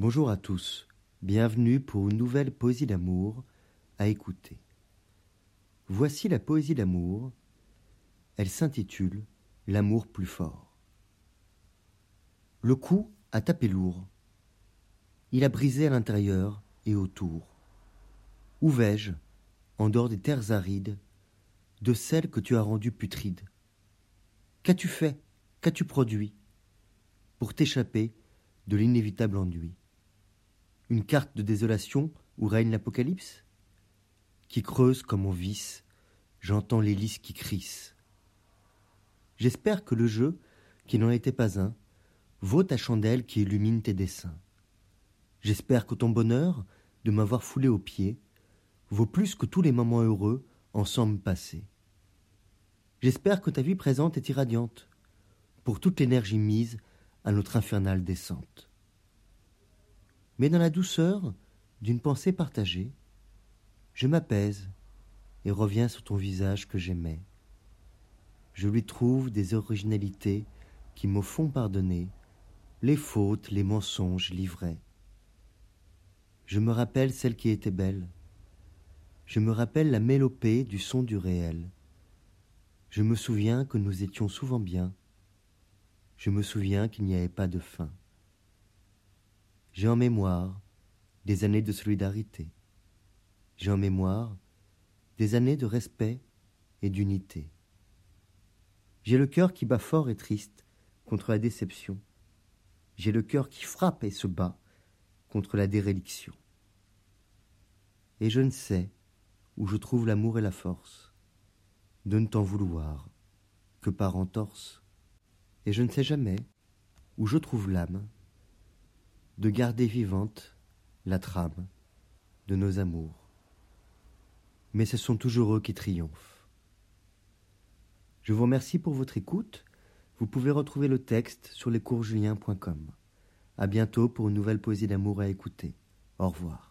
Bonjour à tous, bienvenue pour une nouvelle poésie d'amour à écouter. Voici la poésie d'amour, elle s'intitule L'amour plus fort. Le coup a tapé lourd, il a brisé à l'intérieur et autour. Où vais-je, en dehors des terres arides, de celles que tu as rendues putrides? Qu'as-tu fait? Qu'as-tu produit pour t'échapper de l'inévitable ennui? Une carte de désolation où règne l'apocalypse? Qui creuse comme on vice, j'entends l'hélice qui crisse. J'espère que le jeu, qui n'en était pas un, vaut ta chandelle qui illumine tes dessins. J'espère que ton bonheur de m'avoir foulé aux pieds vaut plus que tous les moments heureux ensemble passés. J'espère que ta vie présente est irradiante, pour toute l'énergie mise à notre infernale descente. Mais dans la douceur d'une pensée partagée, je m'apaise et reviens sur ton visage que j'aimais. Je lui trouve des originalités qui me font pardonner les fautes, les mensonges livrés. Je me rappelle celle qui était belle. Je me rappelle la mélopée du son du réel. Je me souviens que nous étions souvent bien. Je me souviens qu'il n'y avait pas de fin. J'ai en mémoire des années de solidarité. J'ai en mémoire des années de respect et d'unité. J'ai le cœur qui bat fort et triste contre la déception. J'ai le cœur qui frappe et se bat contre la déréliction. Et je ne sais où je trouve l'amour et la force de ne t'en vouloir que par entorse. Et je ne sais jamais où je trouve l'âme de garder vivante la trame de nos amours. Mais ce sont toujours eux qui triomphent. Je vous remercie pour votre écoute. Vous pouvez retrouver le texte sur lescoursjulien.com. À bientôt pour une nouvelle poésie d'amour à écouter. Au revoir.